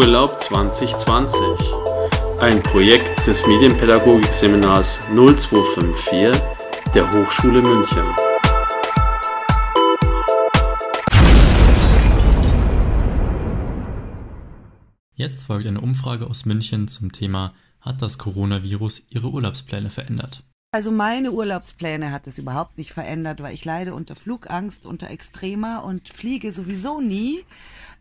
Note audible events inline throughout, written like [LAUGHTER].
Urlaub 2020. Ein Projekt des Medienpädagogikseminars 0254 der Hochschule München. Jetzt folgt eine Umfrage aus München zum Thema Hat das Coronavirus Ihre Urlaubspläne verändert? Also meine Urlaubspläne hat es überhaupt nicht verändert, weil ich leide unter Flugangst, unter Extremer und fliege sowieso nie.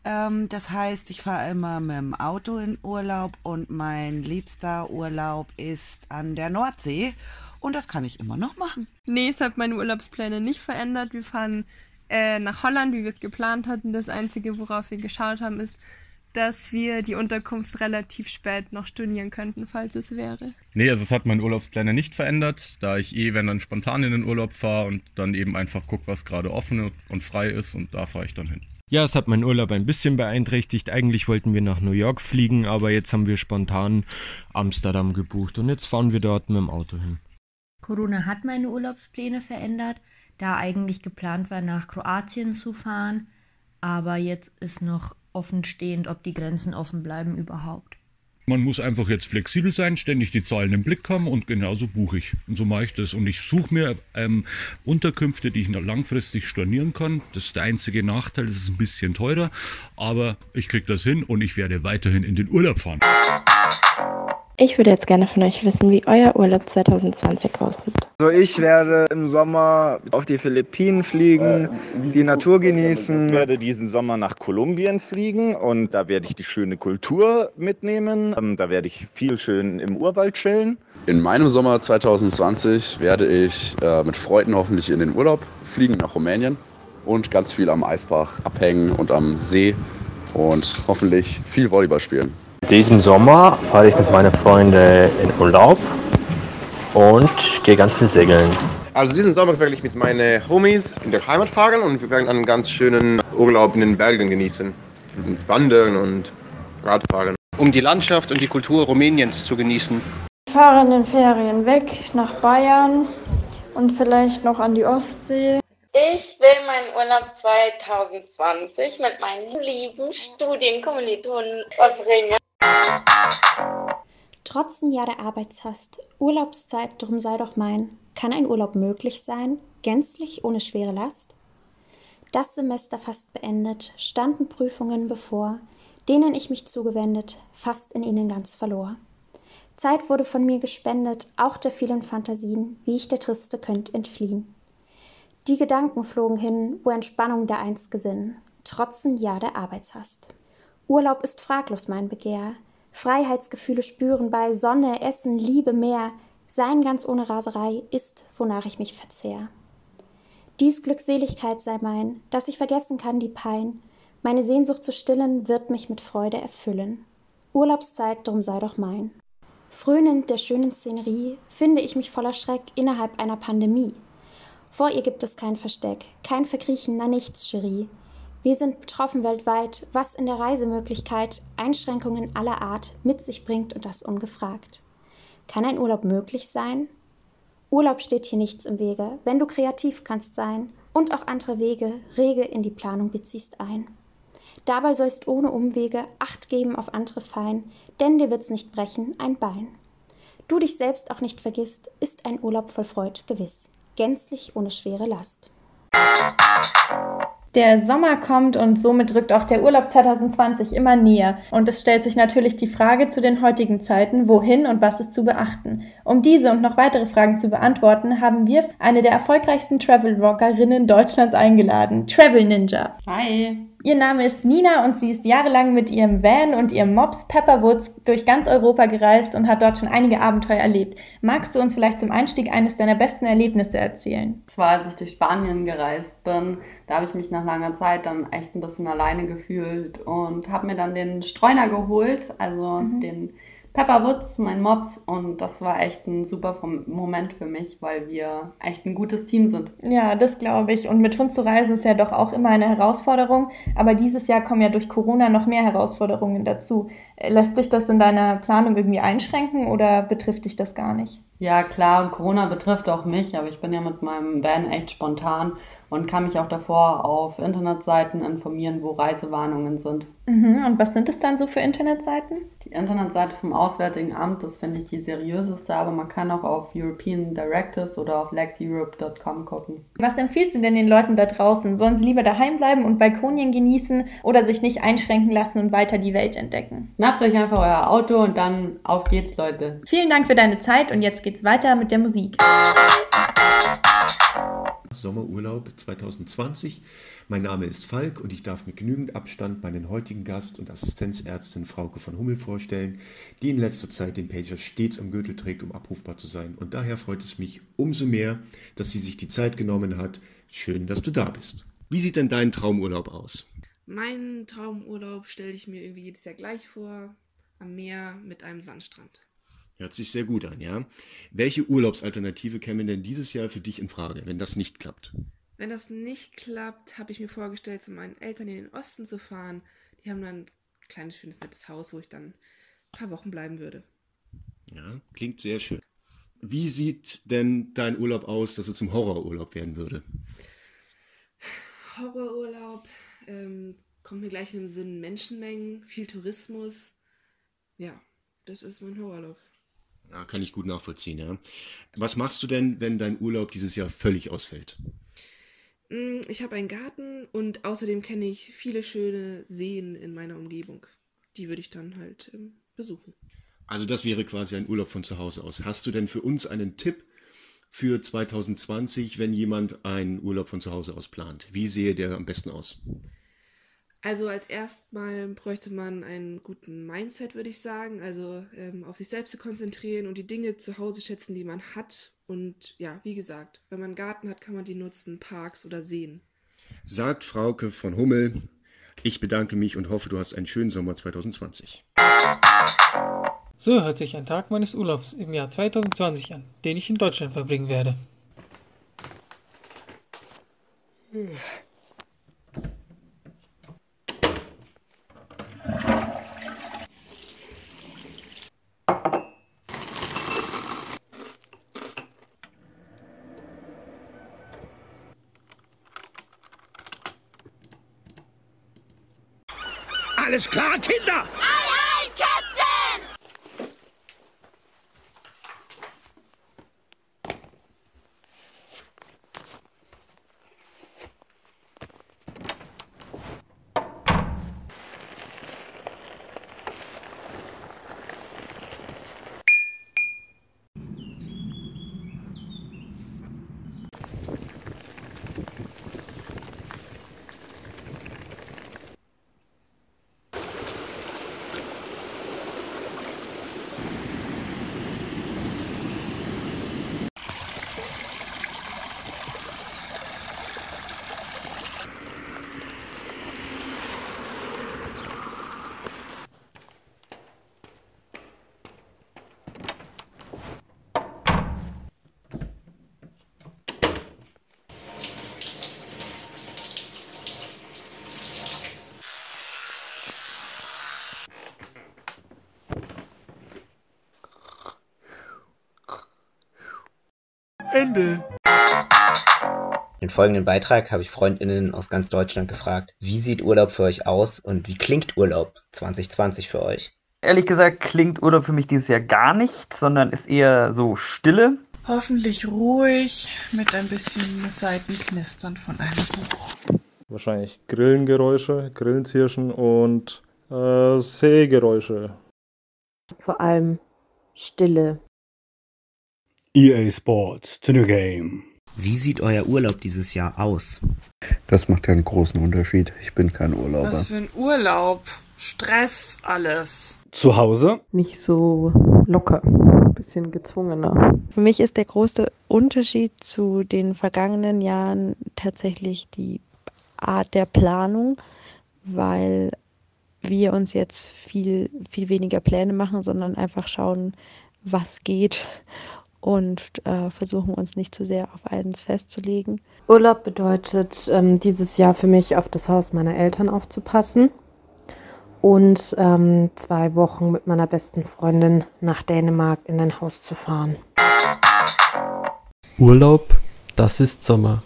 Ähm, das heißt, ich fahre immer mit dem Auto in Urlaub und mein liebster Urlaub ist an der Nordsee. Und das kann ich immer noch machen. Nee, es hat meine Urlaubspläne nicht verändert. Wir fahren äh, nach Holland, wie wir es geplant hatten. Das Einzige, worauf wir geschaut haben, ist, dass wir die Unterkunft relativ spät noch stornieren könnten, falls es wäre. Nee, also es hat meine Urlaubspläne nicht verändert, da ich eh, wenn dann spontan in den Urlaub fahre und dann eben einfach gucke, was gerade offen und frei ist und da fahre ich dann hin. Ja, es hat meinen Urlaub ein bisschen beeinträchtigt. Eigentlich wollten wir nach New York fliegen, aber jetzt haben wir spontan Amsterdam gebucht und jetzt fahren wir dort mit dem Auto hin. Corona hat meine Urlaubspläne verändert, da eigentlich geplant war, nach Kroatien zu fahren, aber jetzt ist noch offenstehend, ob die Grenzen offen bleiben überhaupt. Man muss einfach jetzt flexibel sein, ständig die Zahlen im Blick haben und genauso buche ich. Und so mache ich das. Und ich suche mir ähm, Unterkünfte, die ich noch langfristig stornieren kann. Das ist der einzige Nachteil, es ist ein bisschen teurer, aber ich kriege das hin und ich werde weiterhin in den Urlaub fahren. Ich würde jetzt gerne von euch wissen, wie euer Urlaub 2020 aussieht. Also ich werde im Sommer auf die Philippinen fliegen, die Natur genießen. Ich werde diesen Sommer nach Kolumbien fliegen und da werde ich die schöne Kultur mitnehmen. Ähm, da werde ich viel schön im Urwald chillen. In meinem Sommer 2020 werde ich äh, mit Freunden hoffentlich in den Urlaub fliegen nach Rumänien und ganz viel am Eisbach abhängen und am See und hoffentlich viel Volleyball spielen. Diesen Sommer fahre ich mit meinen Freunden in Urlaub und gehe ganz viel segeln. Also diesen Sommer werde ich mit meinen Homies in der Heimat fahren und wir werden einen ganz schönen Urlaub in den Bergen genießen. Und wandern und Radfahren. Um die Landschaft und die Kultur Rumäniens zu genießen. Wir fahren in den Ferien weg nach Bayern und vielleicht noch an die Ostsee. Ich will meinen Urlaub 2020 mit meinen lieben Studienkommilitonen verbringen. Trotz ein Jahr der Arbeitshast, Urlaubszeit, drum sei doch mein, kann ein Urlaub möglich sein, gänzlich ohne schwere Last? Das Semester fast beendet, standen Prüfungen bevor, denen ich mich zugewendet, fast in ihnen ganz verlor. Zeit wurde von mir gespendet, auch der vielen Fantasien, wie ich der Triste könnt entfliehen. Die Gedanken flogen hin, wo Entspannung der einst gesinn, trotz ein Jahr der Arbeitshast. Urlaub ist fraglos mein Begehr, Freiheitsgefühle spüren bei Sonne, Essen, Liebe, Meer, sein ganz ohne Raserei ist, wonach ich mich verzehr. Dies Glückseligkeit sei mein, dass ich vergessen kann die Pein, meine Sehnsucht zu stillen wird mich mit Freude erfüllen. Urlaubszeit drum sei doch mein. Frönend der schönen Szenerie finde ich mich voller Schreck innerhalb einer Pandemie. Vor ihr gibt es kein Versteck, kein Verkriechen, na nichts, Cherie. Wir sind betroffen weltweit, was in der Reisemöglichkeit Einschränkungen aller Art mit sich bringt und das ungefragt. Kann ein Urlaub möglich sein? Urlaub steht hier nichts im Wege, wenn du kreativ kannst sein und auch andere Wege rege in die Planung beziehst ein. Dabei sollst ohne Umwege Acht geben auf andere fein, denn dir wird's nicht brechen ein Bein. Du dich selbst auch nicht vergisst, ist ein Urlaub voll Freud gewiss, gänzlich ohne schwere Last. Der Sommer kommt und somit rückt auch der Urlaub 2020 immer näher. Und es stellt sich natürlich die Frage zu den heutigen Zeiten, wohin und was ist zu beachten. Um diese und noch weitere Fragen zu beantworten, haben wir eine der erfolgreichsten Travel-Vloggerinnen Deutschlands eingeladen, Travel Ninja. Hi. Ihr Name ist Nina und sie ist jahrelang mit ihrem Van und ihrem Mops Pepperwoods durch ganz Europa gereist und hat dort schon einige Abenteuer erlebt. Magst du uns vielleicht zum Einstieg eines deiner besten Erlebnisse erzählen? Zwar als ich durch Spanien gereist bin, da habe ich mich nach langer Zeit dann echt ein bisschen alleine gefühlt und habe mir dann den Streuner geholt, also mhm. den Pepper Woods, mein Mops. Und das war echt ein super Moment für mich, weil wir echt ein gutes Team sind. Ja, das glaube ich. Und mit Hund zu reisen ist ja doch auch immer eine Herausforderung. Aber dieses Jahr kommen ja durch Corona noch mehr Herausforderungen dazu. Lässt sich das in deiner Planung irgendwie einschränken oder betrifft dich das gar nicht? Ja, klar, Corona betrifft auch mich, aber ich bin ja mit meinem Van echt spontan und kann mich auch davor auf Internetseiten informieren, wo Reisewarnungen sind. Mhm. Und was sind es dann so für Internetseiten? Die Internetseite vom Auswärtigen Amt, das finde ich die seriöseste, aber man kann auch auf European Directives oder auf lexeurope.com gucken. Was empfiehlst du denn den Leuten da draußen? Sollen sie lieber daheim bleiben und Balkonien genießen oder sich nicht einschränken lassen und weiter die Welt entdecken? Schnappt euch einfach euer Auto und dann auf geht's, Leute. Vielen Dank für deine Zeit und jetzt geht's weiter mit der Musik. Sommerurlaub 2020. Mein Name ist Falk und ich darf mit genügend Abstand meinen heutigen Gast und Assistenzärztin Frauke von Hummel vorstellen, die in letzter Zeit den Pager stets am Gürtel trägt, um abrufbar zu sein. Und daher freut es mich umso mehr, dass sie sich die Zeit genommen hat. Schön, dass du da bist. Wie sieht denn dein Traumurlaub aus? Meinen Traumurlaub stelle ich mir irgendwie jedes Jahr gleich vor, am Meer mit einem Sandstrand. Hört sich sehr gut an, ja. Welche Urlaubsalternative käme denn dieses Jahr für dich in Frage, wenn das nicht klappt? Wenn das nicht klappt, habe ich mir vorgestellt, zu meinen Eltern in den Osten zu fahren. Die haben dann ein kleines, schönes, nettes Haus, wo ich dann ein paar Wochen bleiben würde. Ja, klingt sehr schön. Wie sieht denn dein Urlaub aus, dass er zum Horrorurlaub werden würde? Horrorurlaub, ähm, kommt mir gleich in den Sinn Menschenmengen, viel Tourismus. Ja, das ist mein Horrorurlaub. Ja, kann ich gut nachvollziehen, ja. Was machst du denn, wenn dein Urlaub dieses Jahr völlig ausfällt? Mm, Ich habe einen Garten und außerdem kenne ich viele schöne Seen in meiner Umgebung. Die würde ich dann halt ähm, besuchen. Also das wäre quasi ein Urlaub von zu Hause aus. Hast du denn für uns einen Tipp für 2020, wenn jemand einen Urlaub von zu Hause aus plant? Wie sehe der am besten aus? Also als erstmal bräuchte man einen guten Mindset, würde ich sagen. Also ähm, auf sich selbst zu konzentrieren und die Dinge zu Hause schätzen, die man hat. Und ja, wie gesagt, wenn man einen Garten hat, kann man die nutzen, Parks oder Seen. Sagt Frauke von Hummel. Ich bedanke mich und hoffe, du hast einen schönen Sommer 2020. So hört sich ein Tag meines Urlaubs im Jahr 2020 an, den ich in Deutschland verbringen werde. Alles klar, Kinder! Ende. Im folgenden Beitrag habe ich Freundinnen aus ganz Deutschland gefragt, wie sieht Urlaub für euch aus und wie klingt Urlaub 2020 für euch? Ehrlich gesagt klingt Urlaub für mich dieses Jahr gar nicht, sondern ist eher so Stille. Hoffentlich ruhig mit ein bisschen Seitenknistern von einem Buch. Wahrscheinlich Grillengeräusche, Grillenzirschen und äh, Seegeräusche. Vor allem Stille. EA Sports to the game. Wie sieht euer Urlaub dieses Jahr aus? Das macht ja einen großen Unterschied. Ich bin kein Urlauber. Was für ein Urlaub. Stress, alles. Zu Hause? Nicht so locker, bisschen gezwungener. Für mich ist der große Unterschied zu den vergangenen Jahren tatsächlich die Art der Planung, weil wir uns jetzt viel, viel weniger Pläne machen, sondern einfach schauen, was geht und äh, versuchen uns nicht zu sehr auf eins festzulegen. Urlaub bedeutet ähm, dieses Jahr für mich auf das Haus meiner Eltern aufzupassen und ähm, zwei Wochen mit meiner besten Freundin nach Dänemark in ein Haus zu fahren. Urlaub, das ist Sommer.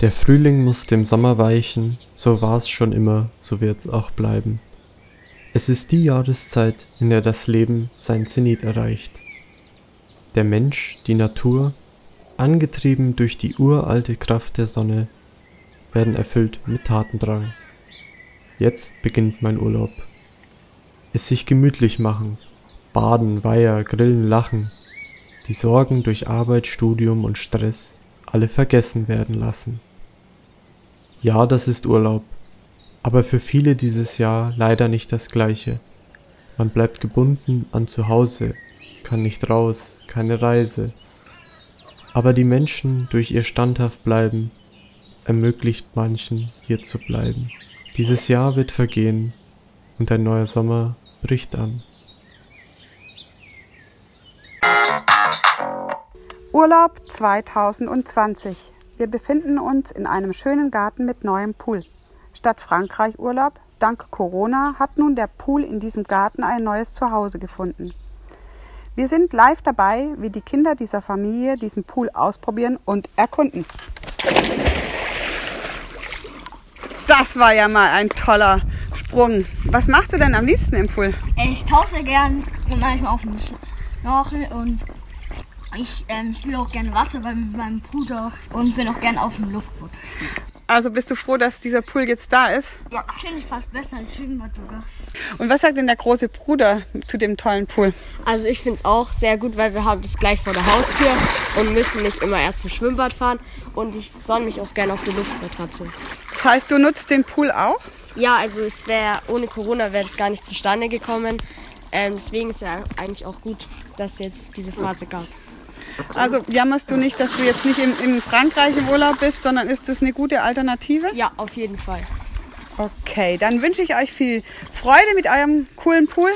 Der Frühling muss dem Sommer weichen, so war's schon immer, so wird's auch bleiben. Es ist die Jahreszeit, in der das Leben sein Zenit erreicht. Der Mensch, die Natur, angetrieben durch die uralte Kraft der Sonne, werden erfüllt mit Tatendrang. Jetzt beginnt mein Urlaub. Es sich gemütlich machen, baden, Weiher, grillen, lachen, die Sorgen durch Arbeit, Studium und Stress alle vergessen werden lassen. Ja, das ist Urlaub, aber für viele dieses Jahr leider nicht das gleiche. Man bleibt gebunden an zu Hause, kann nicht raus, keine Reise. Aber die Menschen durch ihr standhaft bleiben ermöglicht manchen hier zu bleiben. Dieses Jahr wird vergehen und ein neuer Sommer bricht an. Urlaub 2020. Wir befinden uns in einem schönen Garten mit neuem Pool. Statt Frankreich Urlaub, dank Corona, hat nun der Pool in diesem Garten ein neues Zuhause gefunden. Wir sind live dabei, wie die Kinder dieser Familie diesen Pool ausprobieren und erkunden. Das war ja mal ein toller Sprung. Was machst du denn am liebsten im Pool? Ich tausche gern und manchmal auf dem Schnorchel und ich ähm, spiele auch gerne Wasser bei meinem Bruder und bin auch gerne auf dem Luftboot. Also bist du froh, dass dieser Pool jetzt da ist? Ja, finde ich fast besser als Schwimmbad sogar. Und was sagt denn der große Bruder zu dem tollen Pool? Also ich finde es auch sehr gut, weil wir haben das gleich vor der Haustür und müssen nicht immer erst zum Schwimmbad fahren. Und ich sonne mich auch gerne auf der Luftmatratze. Das heißt, du nutzt den Pool auch? Ja, also es wäre ohne Corona wäre das gar nicht zustande gekommen. Ähm, deswegen ist ja eigentlich auch gut, dass es jetzt diese Phase gab. Also jammerst du nicht, dass du jetzt nicht in, in Frankreich im Urlaub bist, sondern ist das eine gute Alternative? Ja, auf jeden Fall. Okay, dann wünsche ich euch viel Freude mit eurem coolen Pool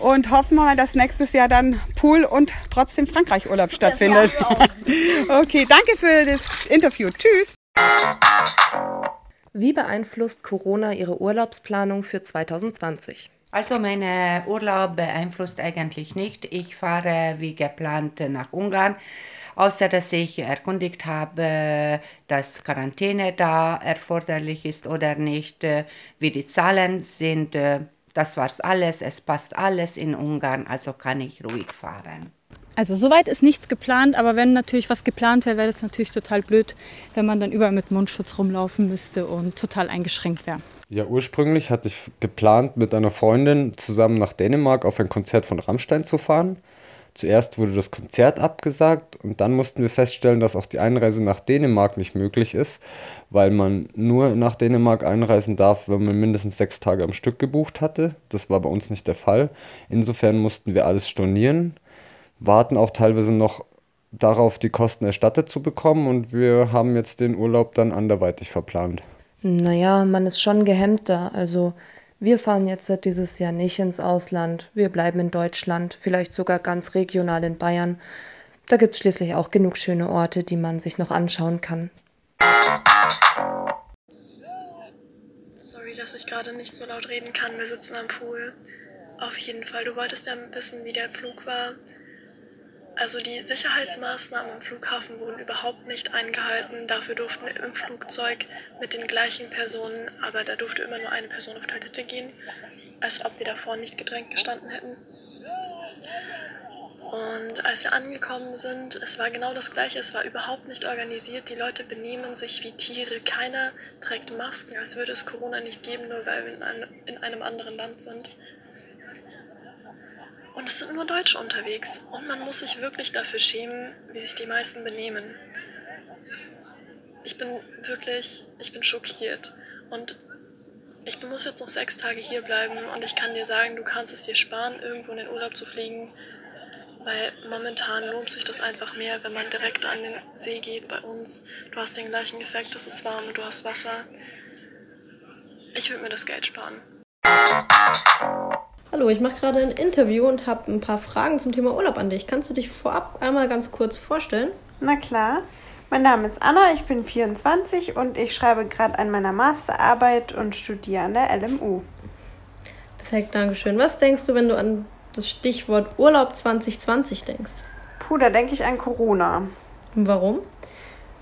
und hoffen wir mal, dass nächstes Jahr dann Pool und trotzdem Frankreich-Urlaub stattfindet. [LAUGHS] okay, danke für das Interview. Tschüss. Wie beeinflusst Corona Ihre Urlaubsplanung für 2020? Also mein Urlaub beeinflusst eigentlich nicht. Ich fahre wie geplant nach Ungarn, außer dass ich erkundigt habe, dass Quarantäne da erforderlich ist oder nicht, wie die Zahlen sind. Das war's alles. Es passt alles in Ungarn, also kann ich ruhig fahren. Also soweit ist nichts geplant, aber wenn natürlich was geplant wäre, wäre das natürlich total blöd, wenn man dann überall mit Mundschutz rumlaufen müsste und total eingeschränkt wäre. Ja, ursprünglich hatte ich geplant, mit einer Freundin zusammen nach Dänemark auf ein Konzert von Rammstein zu fahren. Zuerst wurde das Konzert abgesagt und dann mussten wir feststellen, dass auch die Einreise nach Dänemark nicht möglich ist, weil man nur nach Dänemark einreisen darf, wenn man mindestens sechs Tage am Stück gebucht hatte. Das war bei uns nicht der Fall. Insofern mussten wir alles stornieren warten auch teilweise noch darauf, die Kosten erstattet zu bekommen und wir haben jetzt den Urlaub dann anderweitig verplant. Naja, man ist schon gehemmter. Also wir fahren jetzt dieses Jahr nicht ins Ausland. Wir bleiben in Deutschland, vielleicht sogar ganz regional in Bayern. Da gibt es schließlich auch genug schöne Orte, die man sich noch anschauen kann. Sorry, dass ich gerade nicht so laut reden kann. Wir sitzen am Pool. Auf jeden Fall, du wolltest ja wissen, wie der Flug war. Also die Sicherheitsmaßnahmen im Flughafen wurden überhaupt nicht eingehalten. Dafür durften wir im Flugzeug mit den gleichen Personen, aber da durfte immer nur eine Person auf Toilette gehen, als ob wir davor nicht gedrängt gestanden hätten. Und als wir angekommen sind, es war genau das gleiche, es war überhaupt nicht organisiert. Die Leute benehmen sich wie Tiere. Keiner trägt Masken, als würde es Corona nicht geben, nur weil wir in einem anderen Land sind. Und es sind nur Deutsche unterwegs. Und man muss sich wirklich dafür schämen, wie sich die meisten benehmen. Ich bin wirklich, ich bin schockiert. Und ich muss jetzt noch sechs Tage hier bleiben und ich kann dir sagen, du kannst es dir sparen, irgendwo in den Urlaub zu fliegen. Weil momentan lohnt sich das einfach mehr, wenn man direkt an den See geht bei uns. Du hast den gleichen Effekt, es ist warm du hast Wasser. Ich würde mir das Geld sparen. Hallo, ich mache gerade ein Interview und habe ein paar Fragen zum Thema Urlaub an dich. Kannst du dich vorab einmal ganz kurz vorstellen? Na klar. Mein Name ist Anna, ich bin 24 und ich schreibe gerade an meiner Masterarbeit und studiere an der LMU. Perfekt, danke schön. Was denkst du, wenn du an das Stichwort Urlaub 2020 denkst? Puh, da denke ich an Corona. Warum?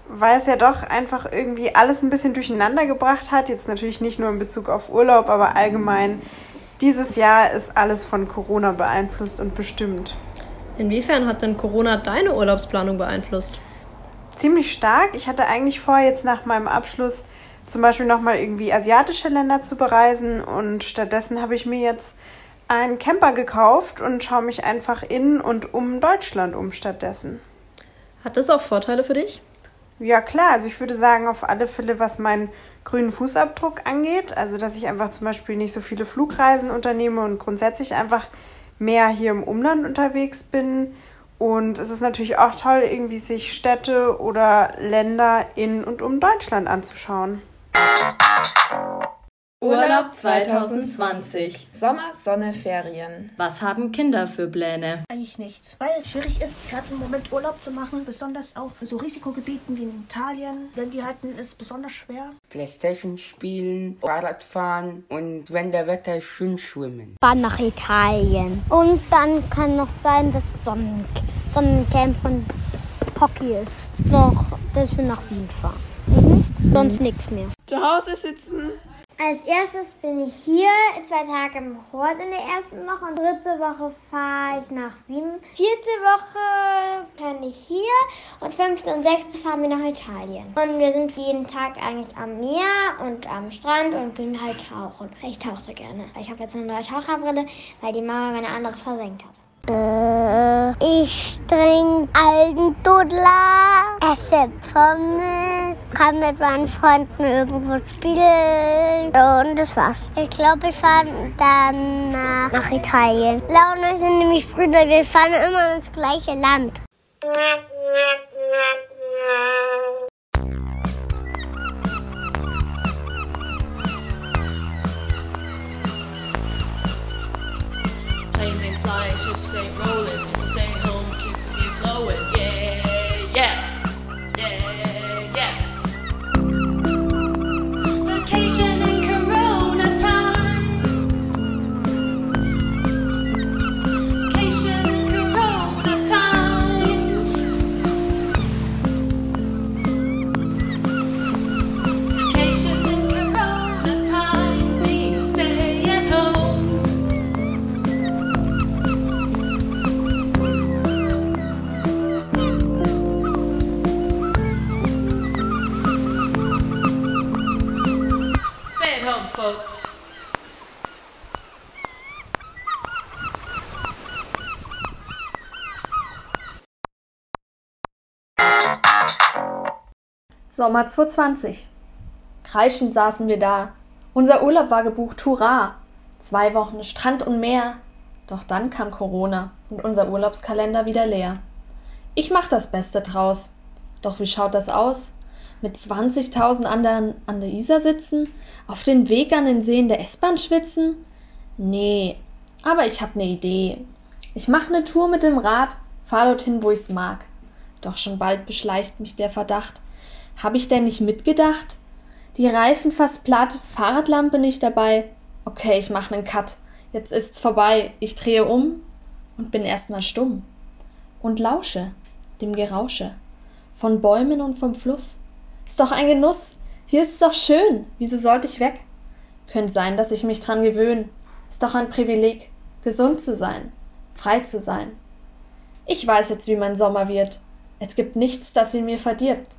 Weil es ja doch einfach irgendwie alles ein bisschen durcheinander gebracht hat. Jetzt natürlich nicht nur in Bezug auf Urlaub, aber allgemein. Dieses Jahr ist alles von Corona beeinflusst und bestimmt. Inwiefern hat denn Corona deine Urlaubsplanung beeinflusst? Ziemlich stark. Ich hatte eigentlich vor, jetzt nach meinem Abschluss zum Beispiel nochmal irgendwie asiatische Länder zu bereisen und stattdessen habe ich mir jetzt einen Camper gekauft und schaue mich einfach in und um Deutschland um stattdessen. Hat das auch Vorteile für dich? Ja klar, also ich würde sagen, auf alle Fälle, was meinen grünen Fußabdruck angeht, also dass ich einfach zum Beispiel nicht so viele Flugreisen unternehme und grundsätzlich einfach mehr hier im Umland unterwegs bin. Und es ist natürlich auch toll, irgendwie sich Städte oder Länder in und um Deutschland anzuschauen. Urlaub 2020. Sommer, Sonne, Ferien. Was haben Kinder für Pläne? Eigentlich nichts, weil es schwierig ist, gerade im Moment Urlaub zu machen, besonders auch in so Risikogebieten wie in Italien, denn die halten es besonders schwer. Playstation spielen, Fahrrad fahren und wenn der Wetter ist, schön schwimmen. Fahren nach Italien. Und dann kann noch sein, dass Sonnen Sonnencamp von Hockey ist. Noch, dass wir nach Wien fahren. Mhm. Sonst nichts mehr. Zu Hause sitzen, als erstes bin ich hier, zwei Tage im Hort in der ersten Woche und dritte Woche fahre ich nach Wien. Vierte Woche bin ich hier und fünfte und sechste fahren wir nach Italien. Und wir sind jeden Tag eigentlich am Meer und am Strand und gehen halt tauchen. Ich tauche gerne. Ich habe jetzt eine neue Taucherbrille, weil die Mama meine andere versenkt hat. Äh, ich trinke alten Dudler, esse Pommes, kann mit meinen Freunden irgendwo spielen und das war's. Ich glaube, wir fahren dann nach, nach Italien. Ich sind nämlich Brüder, wir fahren immer ins gleiche Land. Sommer 2020. Kreischend saßen wir da. Unser Urlaub war gebucht, hurra! Zwei Wochen Strand und Meer. Doch dann kam Corona und unser Urlaubskalender wieder leer. Ich mach das Beste draus. Doch wie schaut das aus? Mit 20.000 anderen an der Isar sitzen? Auf dem Weg an den Seen der S-Bahn schwitzen? Nee, aber ich hab ne Idee. Ich mach ne Tour mit dem Rad, fahr dorthin, wo ich's mag. Doch schon bald beschleicht mich der Verdacht. Hab ich denn nicht mitgedacht? Die Reifen fast platt, Fahrradlampe nicht dabei. Okay, ich mach nen Cut. Jetzt ist's vorbei. Ich drehe um und bin erstmal stumm. Und lausche dem Gerausche von Bäumen und vom Fluss. Ist doch ein Genuss. Hier ist's doch schön. Wieso sollte ich weg? Könnt sein, dass ich mich dran gewöhn. Ist doch ein Privileg, gesund zu sein, frei zu sein. Ich weiß jetzt, wie mein Sommer wird. Es gibt nichts, das ihn mir verdirbt.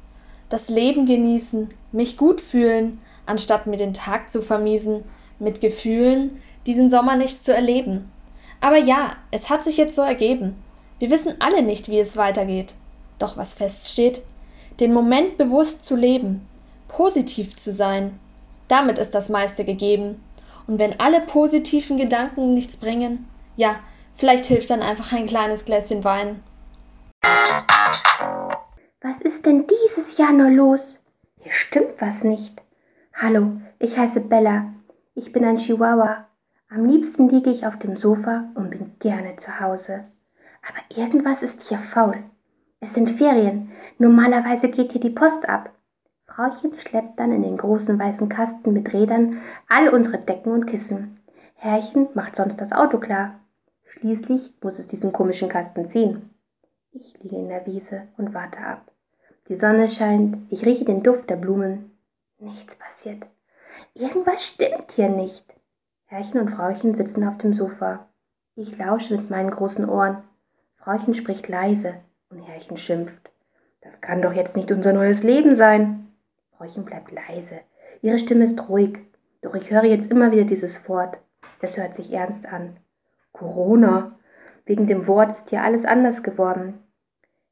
Das Leben genießen, mich gut fühlen, anstatt mir den Tag zu vermiesen, mit Gefühlen diesen Sommer nicht zu erleben. Aber ja, es hat sich jetzt so ergeben. Wir wissen alle nicht, wie es weitergeht. Doch was feststeht, den Moment bewusst zu leben, positiv zu sein, damit ist das meiste gegeben. Und wenn alle positiven Gedanken nichts bringen, ja, vielleicht hilft dann einfach ein kleines Gläschen Wein. Was ist denn dieses Jahr nur los? Hier stimmt was nicht. Hallo, ich heiße Bella. Ich bin ein Chihuahua. Am liebsten liege ich auf dem Sofa und bin gerne zu Hause. Aber irgendwas ist hier faul. Es sind Ferien. Normalerweise geht hier die Post ab. Frauchen schleppt dann in den großen weißen Kasten mit Rädern all unsere Decken und Kissen. Herrchen macht sonst das Auto klar. Schließlich muss es diesen komischen Kasten ziehen. Ich liege in der Wiese und warte ab. Die Sonne scheint, ich rieche den Duft der Blumen. Nichts passiert. Irgendwas stimmt hier nicht. Herrchen und Frauchen sitzen auf dem Sofa. Ich lausche mit meinen großen Ohren. Frauchen spricht leise und Herrchen schimpft. Das kann doch jetzt nicht unser neues Leben sein. Frauchen bleibt leise. Ihre Stimme ist ruhig. Doch ich höre jetzt immer wieder dieses Wort. Es hört sich ernst an. Corona. Wegen dem Wort ist hier alles anders geworden.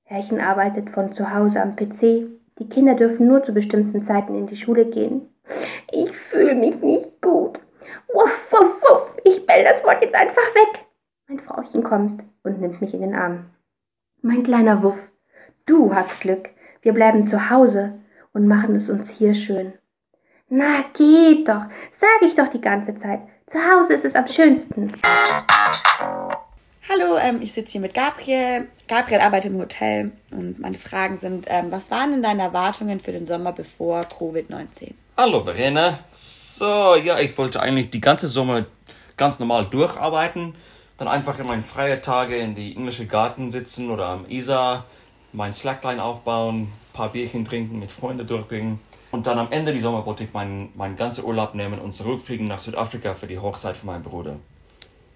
Herrchen arbeitet von zu Hause am PC. Die Kinder dürfen nur zu bestimmten Zeiten in die Schule gehen. Ich fühle mich nicht gut. Wuff, wuff, wuff. Ich bell das Wort jetzt einfach weg. Mein Frauchen kommt und nimmt mich in den Arm. Mein kleiner Wuff, du hast Glück. Wir bleiben zu Hause und machen es uns hier schön. Na, geht doch, sag ich doch die ganze Zeit. Zu Hause ist es am schönsten. Hallo, ähm, ich sitze hier mit Gabriel. Gabriel arbeitet im Hotel und meine Fragen sind, ähm, was waren denn deine Erwartungen für den Sommer bevor Covid-19? Hallo Verena. So, ja, ich wollte eigentlich die ganze Sommer ganz normal durcharbeiten. Dann einfach in meinen freien Tage in die englische Garten sitzen oder am Isar, mein Slackline aufbauen, paar Bierchen trinken, mit Freunden durchbringen. Und dann am Ende des Sommer meinen, meinen ganzen Urlaub nehmen und zurückfliegen nach Südafrika für die Hochzeit von meinem Bruder.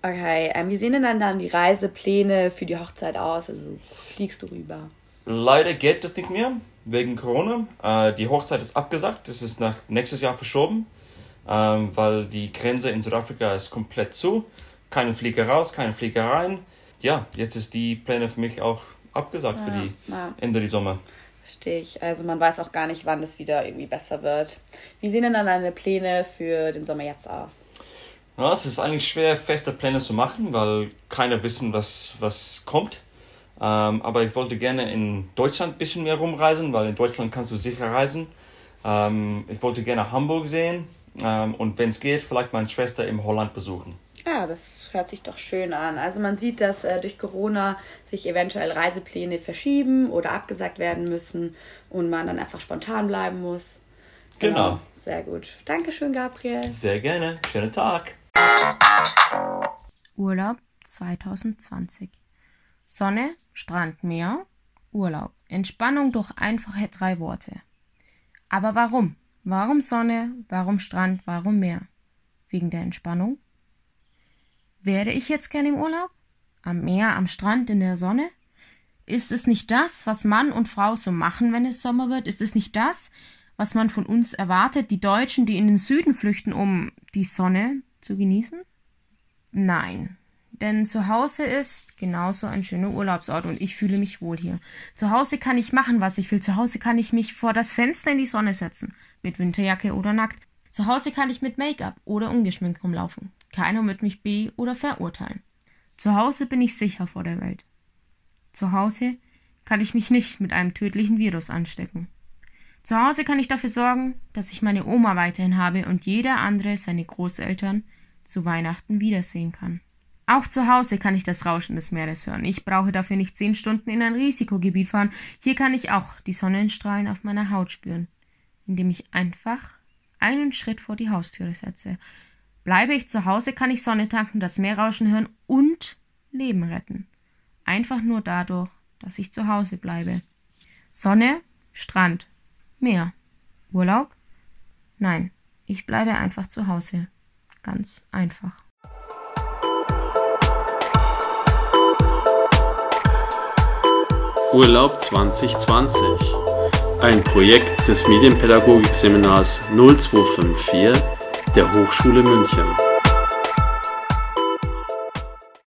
Okay, ähm, wie sehen denn dann, dann die Reisepläne für die Hochzeit aus? Also fliegst du rüber? Leider geht das nicht mehr, wegen Corona. Äh, die Hochzeit ist abgesagt, das ist nach nächstes Jahr verschoben, ähm, weil die Grenze in Südafrika ist komplett zu. Keine Flieger raus, keine Flieger rein. Ja, jetzt ist die Pläne für mich auch abgesagt Ja, für die ja. Ende des Sommer. Verstehe ich. Also man weiß auch gar nicht, wann das wieder irgendwie besser wird. Wie sehen denn dann deine Pläne für den Sommer jetzt aus? Ja, es ist eigentlich schwer, feste Pläne zu machen, weil keiner wissen, was, was kommt. Ähm, aber ich wollte gerne in Deutschland ein bisschen mehr rumreisen, weil in Deutschland kannst du sicher reisen. Ähm, ich wollte gerne Hamburg sehen ähm, und wenn es geht, vielleicht meine Schwester in Holland besuchen. Ja, das hört sich doch schön an. Also man sieht, dass äh, durch Corona sich eventuell Reisepläne verschieben oder abgesagt werden müssen und man dann einfach spontan bleiben muss. Genau. Sehr gut. Dankeschön, Gabriel. Sehr gerne. Schönen Tag. Urlaub 2020. Sonne, Strand, Meer, Urlaub. Entspannung durch einfache drei Worte. Aber warum? Warum Sonne? Warum Strand? Warum Meer? Wegen der Entspannung? Wäre ich jetzt gern im Urlaub? Am Meer, am Strand, in der Sonne? Ist es nicht das, was Mann und Frau so machen, wenn es Sommer wird? Ist es nicht das, was man von uns erwartet, die Deutschen, die in den Süden flüchten, um die Sonne zu genießen? Nein, denn zu Hause ist genauso ein schöner Urlaubsort und ich fühle mich wohl hier. Zu Hause kann ich machen, was ich will. Zu Hause kann ich mich vor das Fenster in die Sonne setzen, mit Winterjacke oder nackt. Zu Hause kann ich mit Make-up oder ungeschminkt rumlaufen. Keiner wird mich be- oder verurteilen. Zu Hause bin ich sicher vor der Welt. Zu Hause kann ich mich nicht mit einem tödlichen Virus anstecken. Zu Hause kann ich dafür sorgen, dass ich meine Oma weiterhin habe und jeder andere seine Großeltern zu Weihnachten wiedersehen kann. Auch zu Hause kann ich das Rauschen des Meeres hören. Ich brauche dafür nicht zehn Stunden in ein Risikogebiet fahren. Hier kann ich auch die Sonnenstrahlen auf meiner Haut spüren, indem ich einfach einen Schritt vor die Haustüre setze. Bleibe ich zu Hause, kann ich Sonne tanken, das Meerrauschen hören und Leben retten. Einfach nur dadurch, dass ich zu Hause bleibe. Sonne, Strand, Meer. Urlaub? Nein, ich bleibe einfach zu Hause. Ganz einfach. Urlaub 2020. Ein Projekt des Medienpädagogikseminars 0254 der Hochschule München.